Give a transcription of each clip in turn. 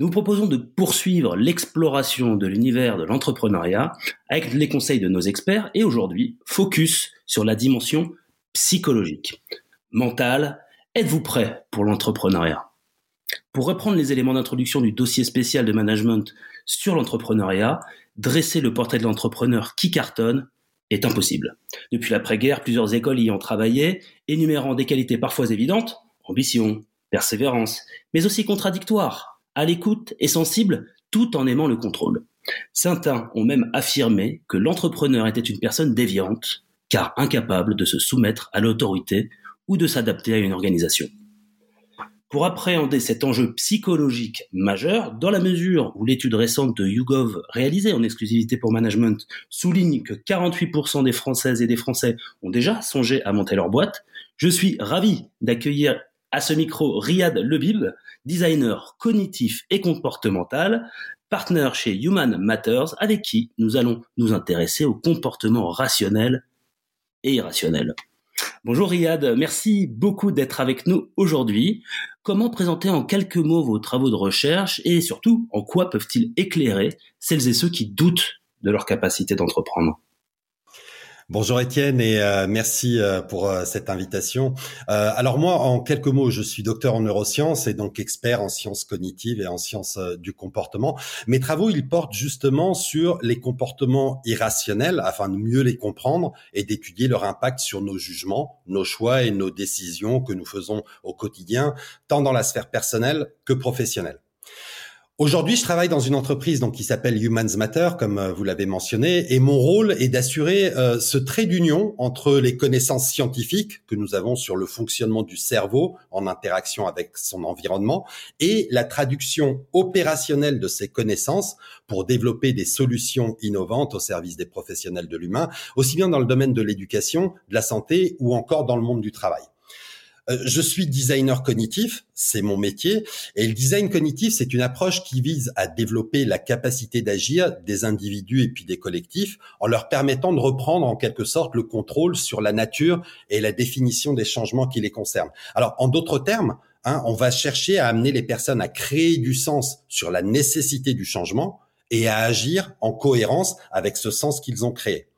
Nous proposons de poursuivre l'exploration de l'univers de l'entrepreneuriat avec les conseils de nos experts et aujourd'hui, focus sur la dimension psychologique, mentale. Êtes-vous prêt pour l'entrepreneuriat? Pour reprendre les éléments d'introduction du dossier spécial de management sur l'entrepreneuriat, dresser le portrait de l'entrepreneur qui cartonne est impossible. Depuis l'après-guerre, plusieurs écoles y ont travaillé, énumérant des qualités parfois évidentes, ambition, persévérance, mais aussi contradictoires, à l'écoute et sensible tout en aimant le contrôle. Certains ont même affirmé que l'entrepreneur était une personne déviante, car incapable de se soumettre à l'autorité ou de s'adapter à une organisation. Pour appréhender cet enjeu psychologique majeur, dans la mesure où l'étude récente de YouGov réalisée en exclusivité pour management souligne que 48% des Françaises et des Français ont déjà songé à monter leur boîte, je suis ravi d'accueillir à ce micro Riyad Lebib, designer cognitif et comportemental, partenaire chez Human Matters, avec qui nous allons nous intéresser au comportement rationnel et irrationnel. Bonjour Riyad, merci beaucoup d'être avec nous aujourd'hui. Comment présenter en quelques mots vos travaux de recherche et surtout en quoi peuvent-ils éclairer celles et ceux qui doutent de leur capacité d'entreprendre? Bonjour Étienne et euh, merci euh, pour euh, cette invitation. alors moi, en quelques mots, je suis docteur en neurosciences et donc expert en sciences cognitives et en sciences du comportement. Mes travaux, ils portent justement sur les comportements irrationnels afin de mieux les comprendre et d'étudier leur impact sur nos jugements, nos choix et nos décisions que nous faisons au quotidien, tant dans la sphère personnelle que professionnelle. Aujourd'hui, je travaille dans une entreprise donc qui s'appelle Humans Matter, comme euh, vous l'avez mentionné, et mon rôle est d'assurer euh, ce trait d'union entre les connaissances scientifiques que nous avons sur le fonctionnement du cerveau en interaction avec son environnement et la traduction opérationnelle de ces connaissances pour développer des solutions innovantes au service des professionnels de l'humain, aussi bien dans le domaine de l'éducation, de la santé ou encore dans le monde du travail. Euh, je suis designer cognitif, c'est mon métier, et le design cognitif, c'est une approche qui vise à développer la capacité d'agir des individus et puis des collectifs en leur permettant de reprendre en quelque sorte le contrôle sur la nature et la définition des changements qui les concernent. Alors, en d'autres termes, hein, on va chercher à amener les personnes à créer du sens sur la nécessité du changement et à agir en cohérence avec ce sens qu'ils ont créé.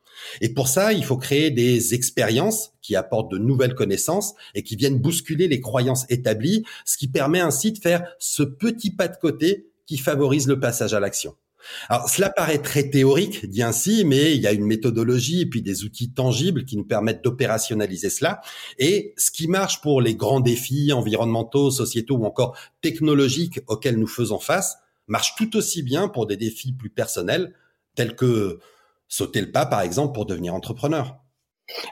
Et pour ça, il faut créer des expériences qui apportent de nouvelles connaissances et qui viennent bousculer les croyances établies, ce qui permet ainsi de faire ce petit pas de côté qui favorise le passage à l'action. Alors, cela paraît très théorique, dit ainsi, mais il y a une méthodologie et puis des outils tangibles qui nous permettent d'opérationnaliser cela. Et ce qui marche pour les grands défis environnementaux, sociétaux ou encore technologiques auxquels nous faisons face, marche tout aussi bien pour des défis plus personnels, tels que sauter le pas, par exemple, pour devenir entrepreneur.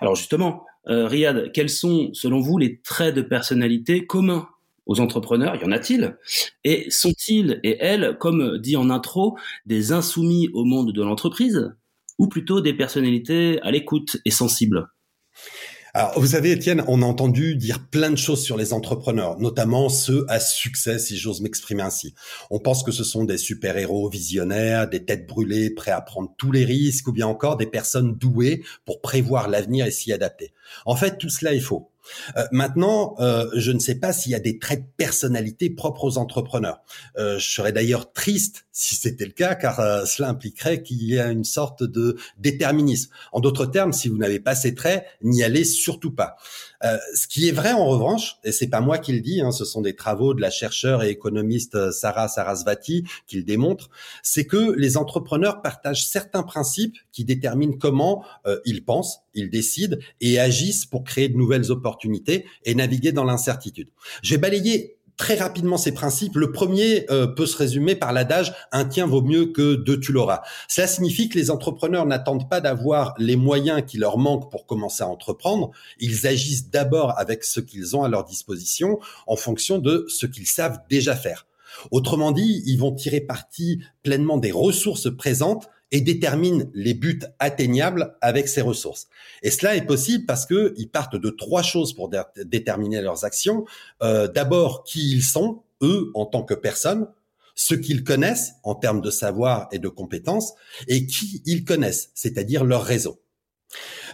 Alors justement, euh, Riyad, quels sont, selon vous, les traits de personnalité communs aux entrepreneurs? Y en a-t-il? Et sont-ils et elles, comme dit en intro, des insoumis au monde de l'entreprise ou plutôt des personnalités à l'écoute et sensibles? Alors, vous savez, Étienne, on a entendu dire plein de choses sur les entrepreneurs, notamment ceux à succès, si j'ose m'exprimer ainsi. On pense que ce sont des super-héros visionnaires, des têtes brûlées, prêts à prendre tous les risques, ou bien encore des personnes douées pour prévoir l'avenir et s'y adapter. En fait, tout cela est faux. Euh, maintenant, euh, je ne sais pas s'il y a des traits de personnalité propres aux entrepreneurs. Euh, je serais d'ailleurs triste si c'était le cas, car cela impliquerait qu'il y ait une sorte de déterminisme. En d'autres termes, si vous n'avez pas ces traits, n'y allez surtout pas. Euh, ce qui est vrai en revanche, et c'est pas moi qui le dis, hein, ce sont des travaux de la chercheure et économiste euh, Sarah Sarasvati qui le démontrent, c'est que les entrepreneurs partagent certains principes qui déterminent comment euh, ils pensent, ils décident et agissent pour créer de nouvelles opportunités et naviguer dans l'incertitude. Je vais balayer très rapidement ces principes. Le premier euh, peut se résumer par l'adage un tien vaut mieux que deux tu l'auras. Cela signifie que les entrepreneurs n'attendent pas d'avoir les moyens qui leur manquent pour commencer à entreprendre. Ils agissent d'abord avec ce qu'ils ont à leur disposition en fonction de ce qu'ils savent déjà faire. Autrement dit, ils vont tirer parti pleinement des ressources présentes et déterminent les buts atteignables avec ces ressources. Et cela est possible parce que ils partent de trois choses pour déterminer leurs actions. Euh, D'abord, qui ils sont, eux, en tant que personnes, ce qu'ils connaissent en termes de savoir et de compétences, et qui ils connaissent, c'est-à-dire leur réseau.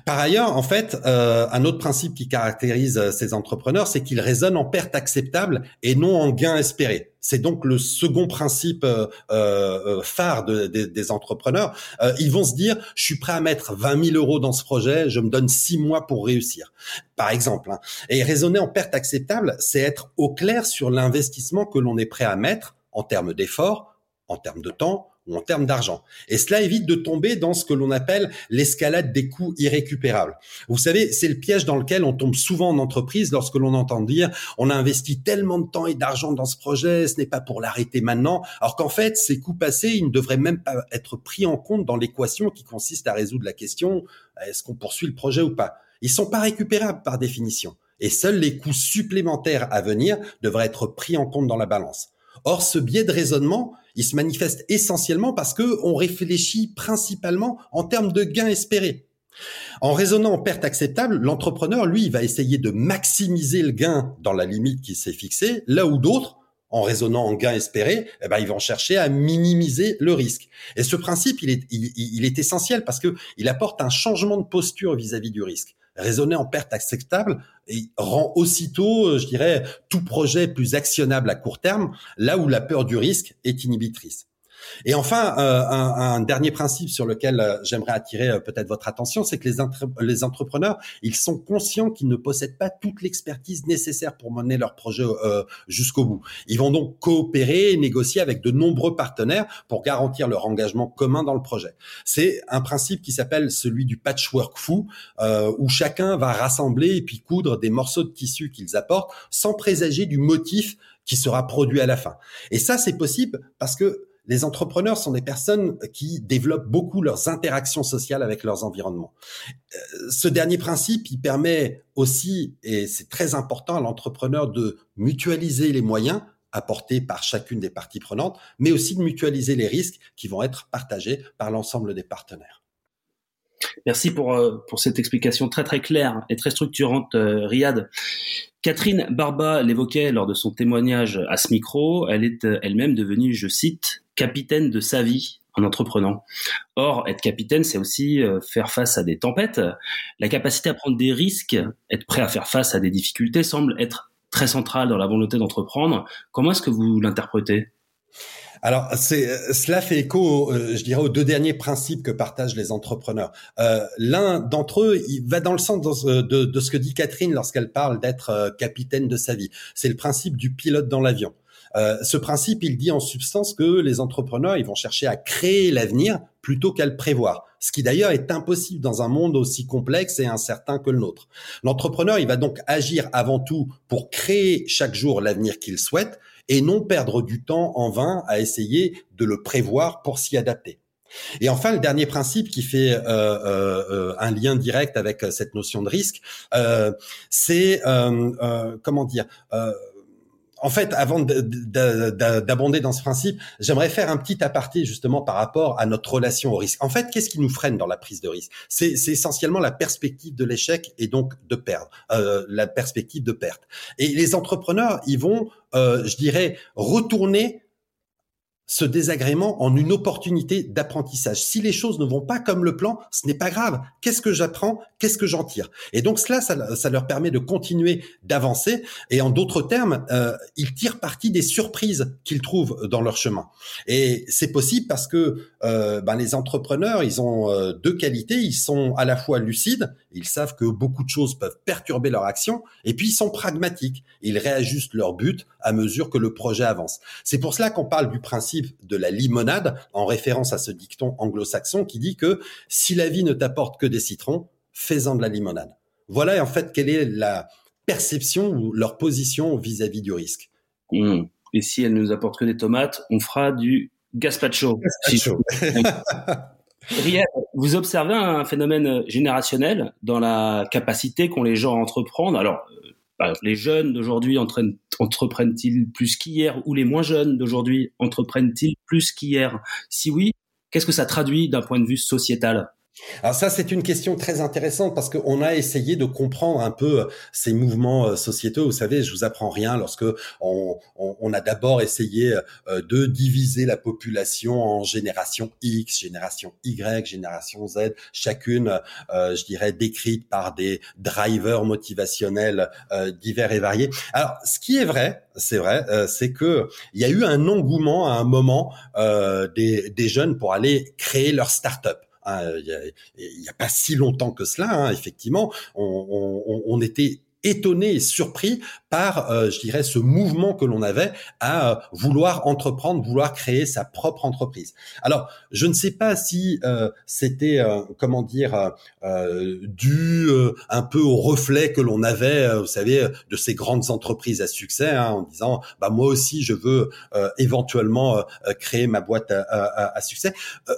Par ailleurs, en fait, euh, un autre principe qui caractérise euh, ces entrepreneurs, c'est qu'ils raisonnent en perte acceptable et non en gain espéré. C'est donc le second principe euh, phare des entrepreneurs. ils vont se dire, je suis prêt à mettre 20 000 euros dans ce projet, je me donne six mois pour réussir, par exemple. Hein. Et raisonner en perte acceptable, c'est être au clair sur l'investissement que l'on est prêt à mettre en termes d'efforts, en termes de temps, ou en termes d'argent. Et cela évite de tomber dans ce que l'on appelle l'escalade des coûts irrécupérables. Vous savez, c'est le piège dans lequel on tombe souvent en entreprise lorsque l'on entend dire on a investi tellement de temps et d'argent dans ce projet, ce n'est pas pour l'arrêter maintenant, alors qu'en fait, ces coûts passés, ils ne devraient même pas être pris en compte dans l'équation qui consiste à résoudre la question est-ce qu'on poursuit le projet ou pas? Ils sont pas récupérables par définition. Et seuls les coûts supplémentaires à venir devraient être pris en compte dans la balance. Or, ce biais de raisonnement, il se manifeste essentiellement parce que on réfléchit principalement en termes de gains espérés. En raisonnant en perte acceptable, l'entrepreneur, lui, va essayer de maximiser le gain dans la limite qui s'est fixée, là où d'autres, en raisonnant en gain espéré, eh ben, ils vont chercher à minimiser le risque. Et ce principe, il est, essentiel parce que il apporte un changement de posture vis à -vis du risque raisonner en perte acceptable et rend aussitôt, euh, je dirais, tout projet plus actionnable à court terme, là où la peur du risque est inhibitrice. Et enfin, euh, un, dernier principe sur lequel euh, j'aimerais attirer euh, peut-être votre attention, c'est que les, les, entrepreneurs, ils sont conscients qu'ils ne possèdent pas toute l'expertise nécessaire pour mener leur projet jusqu'au bout. Ils vont donc coopérer et négocier avec de nombreux partenaires pour garantir leur engagement commun dans le projet. C'est un principe qui s'appelle celui du patchwork fou, où chacun va rassembler et puis coudre des morceaux de tissu qu'ils apportent sans présager du motif qui sera produit à la fin. Et ça, c'est possible parce que les entrepreneurs sont des personnes qui développent beaucoup leurs interactions sociales avec leurs environnements. Euh, ce dernier principe, il permet aussi, et c'est très important à l'entrepreneur, de mutualiser les moyens apportés par chacune des parties prenantes, mais aussi de mutualiser les risques qui vont être partagés par l'ensemble des partenaires. Merci pour, euh, pour cette explication très très claire et très structurante, euh, Riyad. Catherine Barba l'évoquait lors de son témoignage à ce micro, elle est elle-même devenue, je cite, capitaine de sa vie en entreprenant. Or, être capitaine, c'est aussi euh, faire face à des tempêtes. La capacité à prendre des risques, être prêt à faire face à des difficultés semble être très centrale dans la volonté d'entreprendre. Comment est-ce que vous l'interprétez? Alors, c'est, cela fait écho, euh, je dirais, aux deux derniers principes que partagent les entrepreneurs. Euh, l'un d'entre eux, il va dans le sens de, de ce que dit Catherine lorsqu'elle parle d'être capitaine de sa vie. C'est le principe du pilote dans l'avion. Euh, ce principe, il dit en substance que les entrepreneurs, ils vont chercher à créer l'avenir plutôt qu'à le prévoir. Ce qui d'ailleurs est impossible dans un monde aussi complexe et incertain que le nôtre. L'entrepreneur, il va donc agir avant tout pour créer chaque jour l'avenir qu'il souhaite et non perdre du temps en vain à essayer de le prévoir pour s'y adapter. Et enfin, le dernier principe qui fait euh, euh, un lien direct avec cette notion de risque, c'est comment dire en fait, avant d'abonder dans ce principe, j'aimerais faire un petit aparté justement par rapport à notre relation au risque. En fait, qu'est-ce qui nous freine dans la prise de risque? C'est essentiellement la perspective de l'échec et donc de perdre, euh, la perspective de perte. Et les entrepreneurs, ils vont, euh, je dirais, retourner ce désagrément en une opportunité d'apprentissage. Si les choses ne vont pas comme le plan, ce n'est pas grave. Qu'est-ce que j'apprends? Qu'est-ce que j'en tire? Et donc cela, ça, leur permet de continuer d'avancer. Et en d'autres termes, euh, ils tirent parti des surprises qu'ils trouvent dans leur chemin. Et c'est possible parce que euh, ben, les entrepreneurs, ils ont euh, deux qualités. Ils sont à la fois lucides, ils savent que beaucoup de choses peuvent perturber leur action, et puis ils sont pragmatiques. Ils réajustent leur but à mesure que le projet avance. C'est pour cela qu'on parle du principe de la limonade, en référence à ce dicton anglo-saxon qui dit que si la vie ne t'apporte que des citrons, fais-en de la limonade. Voilà en fait quelle est la perception ou leur position vis-à-vis du risque. Mmh. Et si elle ne nous apporte que des tomates, on fera du gazpacho. gazpacho. Riyad, vous observez un phénomène générationnel dans la capacité qu'ont les gens à entreprendre? Alors, les jeunes d'aujourd'hui entreprennent-ils plus qu'hier? Ou les moins jeunes d'aujourd'hui entreprennent-ils plus qu'hier? Si oui, qu'est-ce que ça traduit d'un point de vue sociétal? Alors ça, c'est une question très intéressante parce qu'on a essayé de comprendre un peu euh, ces mouvements euh, sociétaux. Vous savez, je vous apprends rien lorsque on, a d'abord essayé euh, de diviser la population en génération X, génération Y, génération Z, chacune, je dirais, décrite par des drivers motivationnels divers et variés. Alors, ce qui est vrai, c'est vrai, c'est que il y a eu un engouement à un moment des, des jeunes pour aller créer leur start-up. Hein, il n'y a, pas si longtemps que cela, hein, effectivement, on, était étonné et surpris par, euh, je dirais, ce mouvement que l'on avait à euh, vouloir entreprendre, vouloir créer sa propre entreprise. Alors, je ne sais pas si euh, c'était, comment dire, dû un peu au reflet que l'on avait, vous savez, de ces grandes entreprises à succès, hein, en disant, bah moi aussi, je veux éventuellement créer ma boîte à, à, à succès.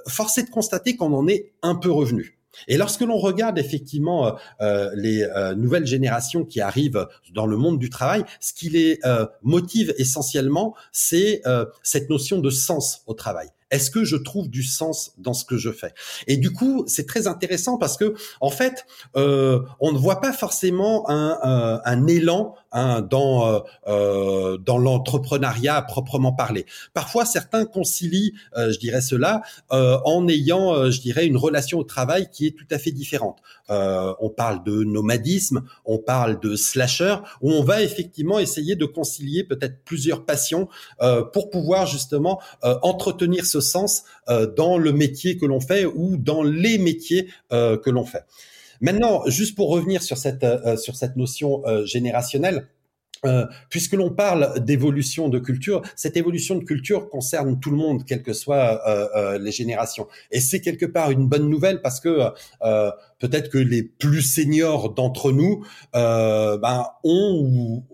force est de constater qu'on en est un peu revenu. Et lorsque l'on regarde effectivement euh, euh, les euh, nouvelles générations qui arrivent dans le monde du travail, ce qui les motive essentiellement, c'est cette notion de sens au travail. Est-ce que je trouve du sens dans ce que je fais? Et du coup, c'est très intéressant parce que en fait, euh, on ne voit pas forcément un, euh, un élan hein, dans euh, euh dans l'entrepreneuriat proprement parlé. Parfois, certains concilient, euh, je dirais cela, en ayant, je dirais, une relation au travail qui est tout à fait différente. on parle de nomadisme, on parle de slasher, où on va effectivement essayer de concilier peut-être plusieurs passions pour pouvoir justement entretenir ce sens euh, dans le métier que l'on fait ou dans les métiers euh, que l'on fait. Maintenant, juste pour revenir sur cette euh, sur cette notion générationnelle. puisque l'on parle d'évolution de culture, cette évolution de culture concerne tout le monde, quelles que soient les générations. Et c'est quelque part une bonne nouvelle parce que peut-être que les plus seniors d'entre nous ben, ont ou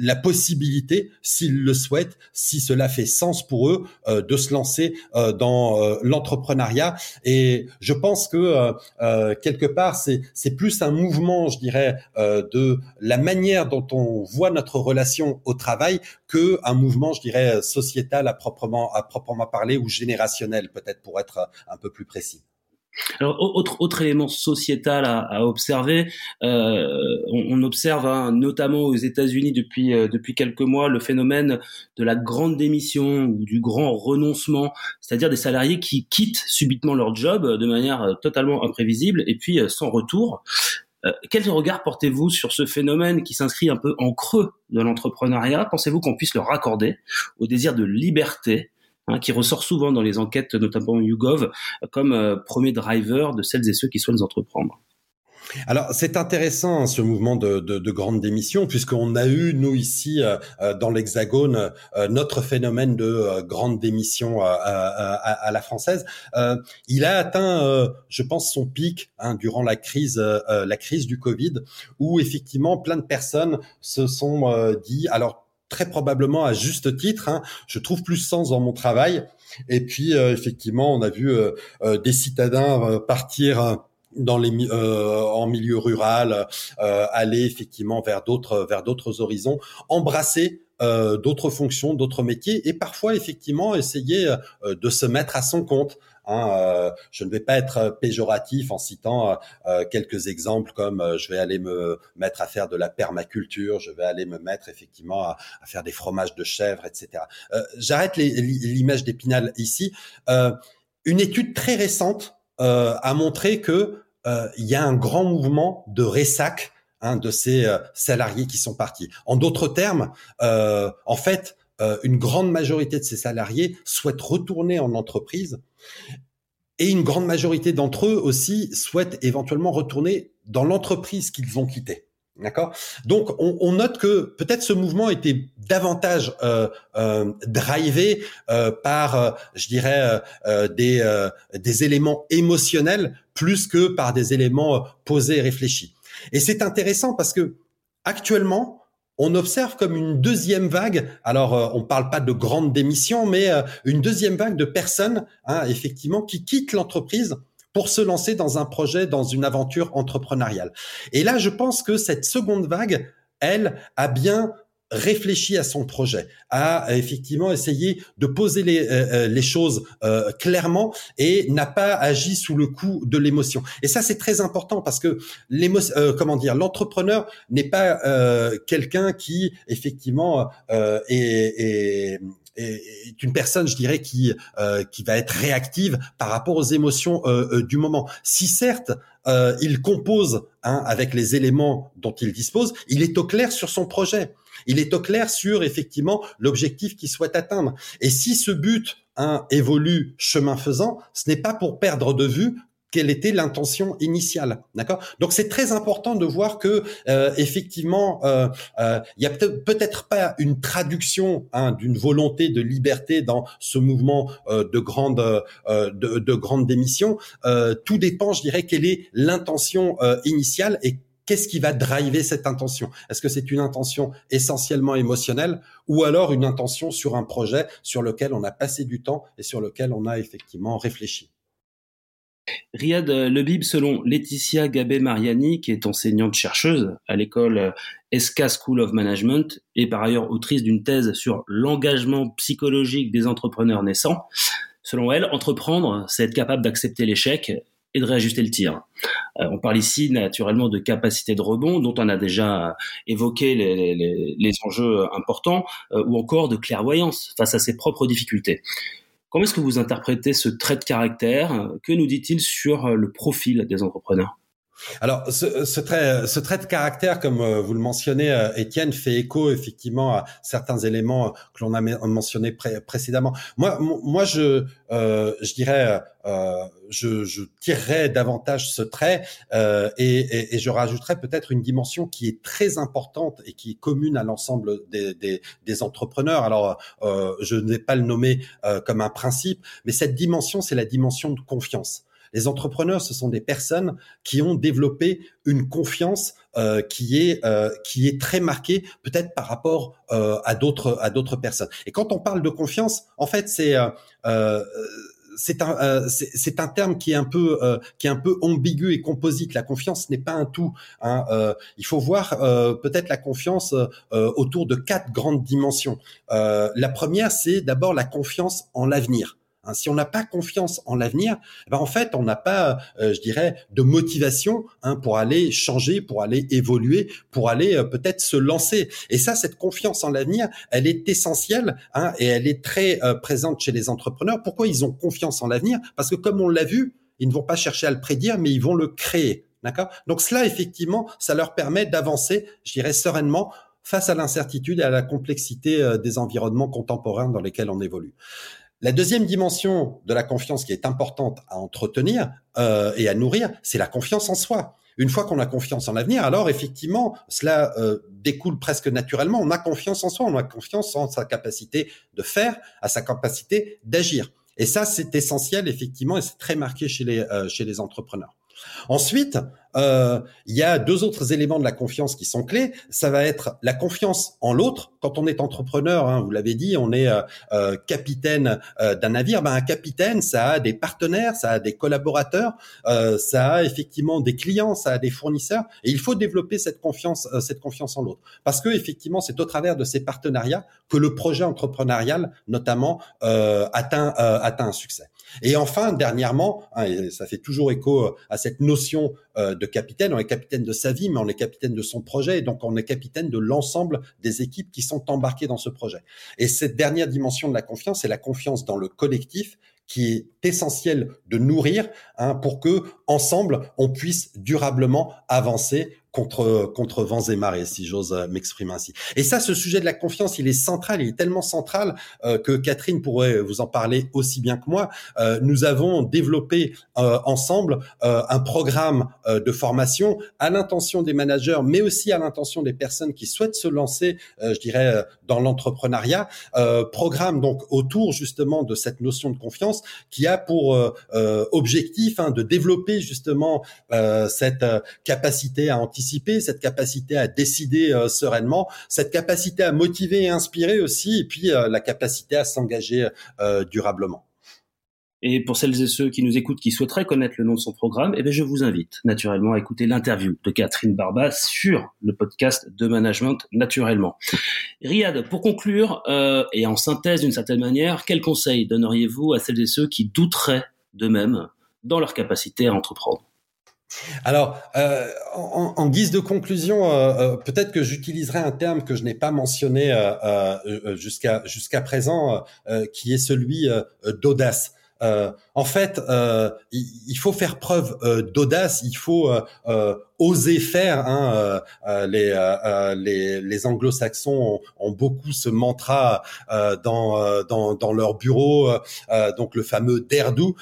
la possibilité, s'ils le souhaitent, si cela fait sens pour eux, euh, de se lancer euh, dans euh, l'entrepreneuriat. Et je pense que quelque part, c'est plus un mouvement, je dirais, de la manière dont on voit notre relation au travail que un mouvement, je dirais, sociétal à proprement à proprement parler ou générationnel, peut-être pour être un peu plus précis. Alors, autre, autre élément sociétal à, à observer, euh, on, on, observe hein, notamment aux États-Unis depuis euh, depuis quelques mois le phénomène de la grande démission ou du grand renoncement, c'est-à-dire des salariés qui quittent subitement leur job de manière euh, totalement imprévisible et puis euh, sans retour. quel regard portez-vous sur ce phénomène qui s'inscrit un peu en creux de l'entrepreneuriat? Pensez-vous qu'on puisse le raccorder au désir de liberté Hein, qui ressort souvent dans les enquêtes, notamment YouGov, comme euh, premier driver de celles et ceux qui souhaitent entreprendre. Alors c'est intéressant hein, ce mouvement de, de, de grande démission puisqu'on a eu nous ici euh, euh, dans l'Hexagone notre phénomène de grande démission à, la française. il a atteint, je pense, son pic hein, durant la crise la crise du Covid où effectivement plein de personnes se sont dit alors très probablement à juste titre. Hein, je trouve plus sens dans mon travail. Et puis euh, effectivement, on a vu euh, euh, des citadins partir dans les en milieu rural, aller effectivement vers d'autres vers d'autres horizons, embrasser d'autres fonctions, d'autres métiers, et parfois effectivement essayer de se mettre à son compte. Hein, euh, je ne vais pas être péjoratif en citant euh, euh, quelques exemples comme je vais aller me mettre à faire de la permaculture, je vais aller me mettre effectivement à, faire des fromages de chèvre, etc. J'arrête l'image d'Épinal ici. une étude très récente a montré que il y a un grand mouvement de ressac hein, de ces salariés qui sont partis. En d'autres termes, en fait, une grande majorité de ces salariés souhaitent retourner en entreprise et une grande majorité d'entre eux aussi souhaitent éventuellement retourner dans l'entreprise qu'ils ont quittée. D'accord? Donc, on, note que peut-être ce mouvement était davantage euh, euh, drivé euh, par, euh, je dirais, des des éléments émotionnels plus que par des éléments posés et réfléchis. Et c'est intéressant parce que actuellement, on observe comme une deuxième vague. Alors, euh, on ne parle pas de grande démission, mais euh, une deuxième vague de personnes, hein, effectivement, qui quittent l'entreprise pour se lancer dans un projet, dans une aventure entrepreneuriale. Et là, je pense que cette seconde vague elle, a bien réfléchi à son projet, a effectivement essayé de poser les, euh, euh, les choses euh, clairement et n'a pas agi sous le coup de l'émotion. Et ça, c'est très important parce que l'émotion, comment dire, l'entrepreneur n'est pas quelqu'un qui effectivement est, est, est une personne, je dirais, qui qui va être réactive par rapport aux émotions du moment. Si certes il compose hein, avec les éléments dont il dispose, il est au clair sur son projet. Il est au clair sur effectivement l'objectif qu'il souhaite atteindre. Et si ce but hein, évolue chemin faisant, ce n'est pas pour perdre de vue quelle était l'intention initiale, d'accord? Donc c'est très important de voir que euh, effectivement euh, euh, il y a peut-être pas une traduction hein, d'une volonté de liberté dans ce mouvement de grande de, de, grande démission. tout dépend, je dirais, quelle est l'intention initiale et qu'est-ce qui va driver cette intention? Est-ce que c'est une intention essentiellement émotionnelle ou alors une intention sur un projet sur lequel on a passé du temps et sur lequel on a effectivement réfléchi? Riyad Lebib, selon Laetitia Gabé-Mariani, qui est enseignante chercheuse à l'école ESCA School of Management et par ailleurs autrice d'une thèse sur l'engagement psychologique des entrepreneurs naissants, selon elle, entreprendre, c'est être capable d'accepter l'échec et de réajuster le tir. Euh, on parle ici naturellement de capacité de rebond, dont on a déjà évoqué les, enjeux importants, euh, ou encore de clairvoyance face à ses propres difficultés. Comment est-ce que vous interprétez ce trait de caractère? Que nous dit-il sur le profil des entrepreneurs? Alors, ce, trait, de caractère, comme euh, vous le mentionnez, euh, Étienne, fait écho effectivement à certains éléments que l'on a mentionnés précédemment. Moi, moi, je, euh, dirais, euh, je, tirerais davantage ce trait euh, et, je rajouterais peut-être une dimension qui est très importante et qui est commune à l'ensemble des, des, entrepreneurs. Alors, euh, je ne vais pas le nommer comme un principe, mais cette dimension, c'est la dimension de confiance. Les entrepreneurs, ce sont des personnes qui ont développé une confiance euh, qui est euh, qui est très marquée, peut-être par rapport euh, à d'autres à d'autres personnes. Et quand on parle de confiance, en fait, c'est c'est un c'est un terme qui est un peu qui est un peu ambigu et composite. La confiance n'est pas un tout. Hein. il faut voir peut-être la confiance autour de quatre grandes dimensions. la première, c'est d'abord la confiance en l'avenir. Hein, si on n'a pas confiance en l'avenir, eh ben en fait, on n'a pas, euh, je dirais, de motivation hein, pour aller changer, pour aller évoluer, pour aller euh, peut-être se lancer. Et ça, cette confiance en l'avenir, elle est essentielle hein, et elle est très euh, présente chez les entrepreneurs. Pourquoi ils ont confiance en l'avenir? Parce que comme on l'a vu, ils ne vont pas chercher à le prédire, mais ils vont le créer. D'accord? Donc cela, effectivement, ça leur permet d'avancer, je dirais, sereinement face à l'incertitude et à la complexité des environnements contemporains dans lesquels on évolue. La deuxième dimension de la confiance qui est importante à entretenir euh, et à nourrir, c'est la confiance en soi. Une fois qu'on a confiance en l'avenir, alors effectivement, cela euh, découle presque naturellement. On a confiance en soi, on a confiance en sa capacité de faire, à sa capacité d'agir. Et ça, c'est essentiel effectivement, et c'est très marqué chez les euh, chez les entrepreneurs. Ensuite, euh, il y a deux autres éléments de la confiance qui sont clés. Ça va être la confiance en l'autre. Quand on est entrepreneur, hein, vous l'avez dit, on est euh, euh, capitaine d'un navire. Ben, un capitaine, ça a des partenaires, ça a des collaborateurs, ça a effectivement des clients, ça a des fournisseurs. Et il faut développer cette confiance, cette confiance en l'autre, parce que effectivement, c'est au travers de ces partenariats que le projet entrepreneurial, notamment, atteint atteint un succès. Et enfin, dernièrement, hein, et ça fait toujours écho à cette notion euh, de capitaine. On est capitaine de sa vie, mais on est capitaine de son projet, et donc on est capitaine de l'ensemble des équipes qui sont embarquées dans ce projet. Et cette dernière dimension de la confiance, c'est la confiance dans le collectif qui est essentiel de nourrir hein, pour que ensemble on puisse durablement avancer contre contre vents et marées, si j'ose euh, m'exprimer ainsi. Et ça, ce sujet de la confiance, il est central, il est tellement central euh, que Catherine pourrait vous en parler aussi bien que moi. Euh, nous avons développé ensemble un programme de formation à l'intention des managers, mais aussi à l'intention des personnes qui souhaitent se lancer, je dirais, dans l'entrepreneuriat. programme donc autour justement de cette notion de confiance qui a pour objectif hein, de développer justement cette capacité à anticiper cette capacité à décider euh, sereinement, cette capacité à motiver et inspirer aussi, et puis euh, la capacité à s'engager euh, durablement. Et pour celles et ceux qui nous écoutent, qui souhaiteraient connaître le nom de son programme, eh bien, je vous invite naturellement à écouter l'interview de Catherine Barba sur le podcast de management naturellement. Riyad, pour conclure, euh, et en synthèse d'une certaine manière, quels conseils donneriez-vous à celles et ceux qui douteraient d'eux-mêmes? Alors, euh, en, en, guise de conclusion, euh, euh, peut-être que j'utiliserai un terme que je n'ai pas mentionné jusqu'à jusqu'à présent, qui est celui d'audace. Euh, en fait, euh, il, faut faire preuve euh, d'audace, il faut oser faire. Hein, les, les, les anglo-saxons ont, beaucoup ce mantra dans, dans, dans leur bureau, donc le fameux dare do.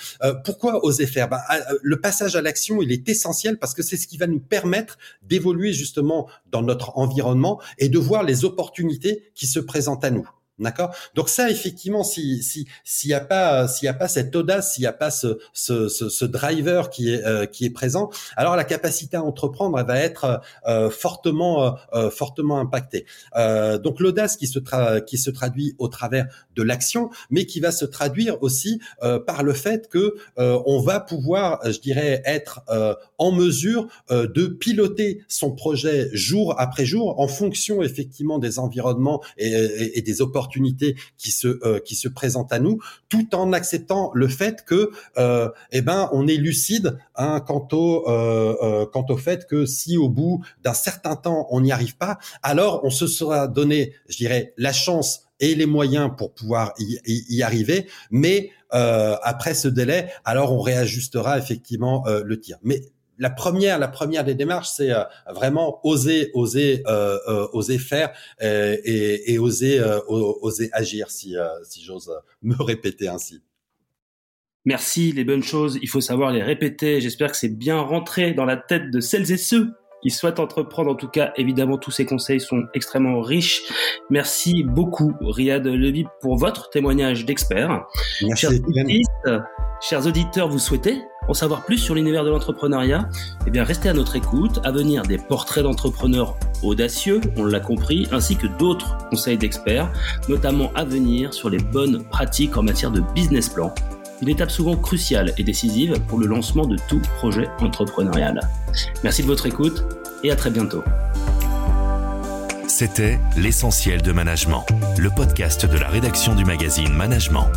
pourquoi oser faire? Ben, Le passage à l'action, il est essentiel parce que c'est ce qui va nous permettre d'évoluer justement dans notre environnement et de voir les opportunités qui se présentent à nous. D'accord? Donc ça, effectivement, si si s'il y a pas s'il y a pas cette audace, s'il y a pas ce ce, ce, driver qui est euh, qui est présent, alors la capacité à entreprendre elle va être euh, fortement euh, fortement impactée. donc l'audace qui se qui se traduit au travers de l'action, mais qui va se traduire aussi par le fait que on va pouvoir, je dirais, être en mesure de piloter son projet jour après jour en fonction effectivement des environnements et, et, et des opportunités qui se euh, qui se présentent à nous, tout en acceptant le fait que euh, eh ben on est lucide hein, quant au euh, quant au fait que si au bout d'un certain temps on n'y arrive pas, alors on se sera donné, je dirais, la chance et les moyens pour pouvoir y, y arriver, mais euh, après ce délai, alors on réajustera effectivement euh, le tir. Mais la première, la première des démarches, c'est euh, vraiment oser, oser, euh, euh, oser faire et, et, oser, oser agir, si, si j'ose me répéter ainsi. Merci, les bonnes choses, il faut savoir les répéter. J'espère que c'est bien rentré dans la tête de celles et ceux qui souhaitent entreprendre. En tout cas, évidemment, tous ces conseils sont extrêmement riches. Merci beaucoup, Riyad Levy, pour votre témoignage d'expert. Merci. Chers auditeurs, vous souhaitez en savoir plus sur l'univers de l'entrepreneuriat Eh bien, restez à notre écoute. À venir, des portraits d'entrepreneurs audacieux, on l'a compris, ainsi que d'autres conseils d'experts, notamment à venir sur les bonnes pratiques en matière de business plan. Une étape souvent cruciale et décisive pour le lancement de tout projet entrepreneurial. Merci de votre écoute et à très bientôt. C'était L'essentiel de management, le podcast de la rédaction du magazine Management.